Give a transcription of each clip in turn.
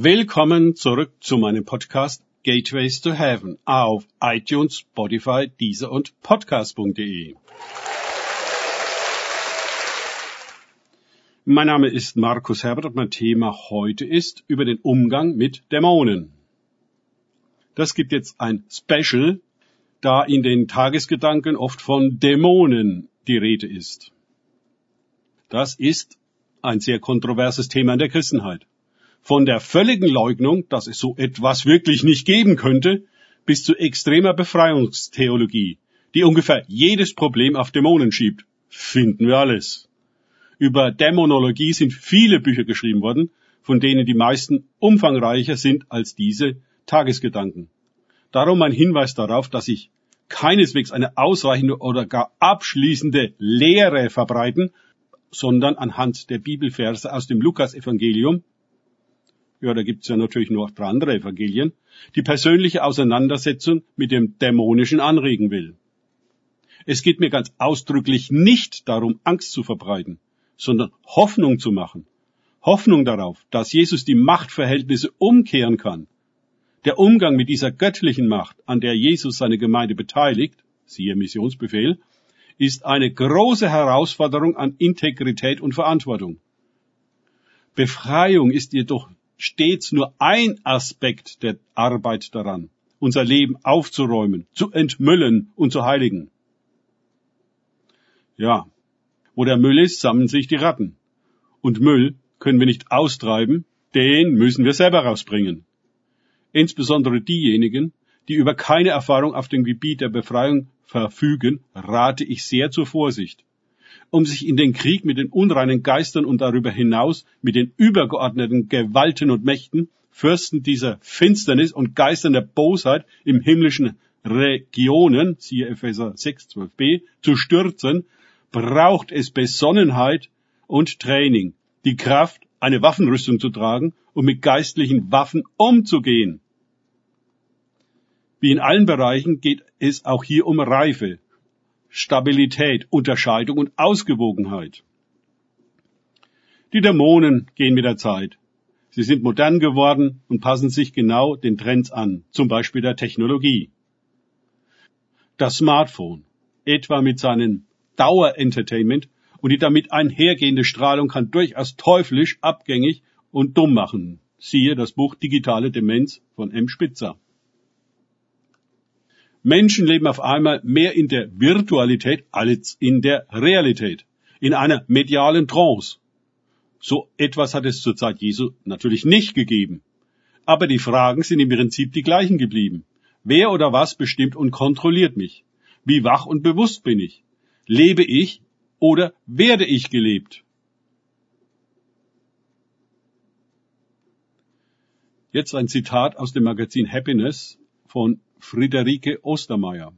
Willkommen zurück zu meinem Podcast Gateways to Heaven auf iTunes, Spotify, Deezer und Podcast.de. Mein Name ist Markus Herbert und mein Thema heute ist über den Umgang mit Dämonen. Das gibt jetzt ein Special, da in den Tagesgedanken oft von Dämonen die Rede ist. Das ist ein sehr kontroverses Thema in der Christenheit. Von der völligen Leugnung, dass es so etwas wirklich nicht geben könnte, bis zu extremer Befreiungstheologie, die ungefähr jedes Problem auf Dämonen schiebt, finden wir alles. Über Dämonologie sind viele Bücher geschrieben worden, von denen die meisten umfangreicher sind als diese Tagesgedanken. Darum ein Hinweis darauf, dass ich keineswegs eine ausreichende oder gar abschließende Lehre verbreiten, sondern anhand der Bibelverse aus dem Lukasevangelium ja, da gibt's ja natürlich noch drei andere Evangelien, die persönliche Auseinandersetzung mit dem Dämonischen anregen will. Es geht mir ganz ausdrücklich nicht darum, Angst zu verbreiten, sondern Hoffnung zu machen. Hoffnung darauf, dass Jesus die Machtverhältnisse umkehren kann. Der Umgang mit dieser göttlichen Macht, an der Jesus seine Gemeinde beteiligt, siehe Missionsbefehl, ist eine große Herausforderung an Integrität und Verantwortung. Befreiung ist jedoch stets nur ein Aspekt der Arbeit daran, unser Leben aufzuräumen, zu entmüllen und zu heiligen. Ja, wo der Müll ist, sammeln sich die Ratten. Und Müll können wir nicht austreiben, den müssen wir selber rausbringen. Insbesondere diejenigen, die über keine Erfahrung auf dem Gebiet der Befreiung verfügen, rate ich sehr zur Vorsicht um sich in den Krieg mit den unreinen Geistern und darüber hinaus mit den übergeordneten Gewalten und Mächten, Fürsten dieser Finsternis und Geistern der Bosheit im himmlischen Regionen, siehe Epheser 6, 12b, zu stürzen, braucht es Besonnenheit und Training, die Kraft, eine Waffenrüstung zu tragen und mit geistlichen Waffen umzugehen. Wie in allen Bereichen geht es auch hier um Reife, Stabilität, Unterscheidung und Ausgewogenheit. Die Dämonen gehen mit der Zeit. Sie sind modern geworden und passen sich genau den Trends an, zum Beispiel der Technologie. Das Smartphone, etwa mit seinem Dauerentertainment und die damit einhergehende Strahlung kann durchaus teuflisch, abgängig und dumm machen. Siehe das Buch Digitale Demenz von M. Spitzer. Menschen leben auf einmal mehr in der Virtualität als in der Realität, in einer medialen Trance. So etwas hat es zur Zeit Jesu natürlich nicht gegeben. Aber die Fragen sind im Prinzip die gleichen geblieben. Wer oder was bestimmt und kontrolliert mich? Wie wach und bewusst bin ich? Lebe ich oder werde ich gelebt? Jetzt ein Zitat aus dem Magazin Happiness von Friederike Ostermeier.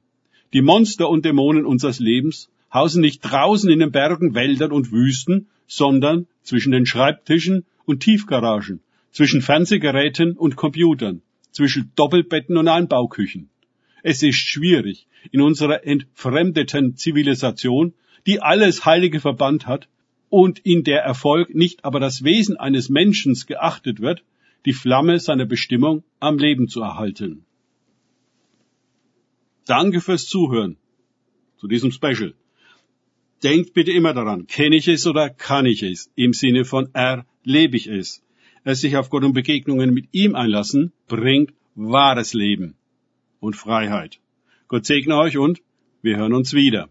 Die Monster und Dämonen unseres Lebens hausen nicht draußen in den Bergen, Wäldern und Wüsten, sondern zwischen den Schreibtischen und Tiefgaragen, zwischen Fernsehgeräten und Computern, zwischen Doppelbetten und Einbauküchen. Es ist schwierig, in unserer entfremdeten Zivilisation, die alles Heilige verbannt hat und in der Erfolg nicht aber das Wesen eines Menschen geachtet wird, die Flamme seiner Bestimmung am Leben zu erhalten. Danke fürs Zuhören zu diesem Special. Denkt bitte immer daran, kenne ich es oder kann ich es? Im Sinne von erlebe ich es. Es sich auf Gott und Begegnungen mit ihm einlassen, bringt wahres Leben und Freiheit. Gott segne euch und wir hören uns wieder.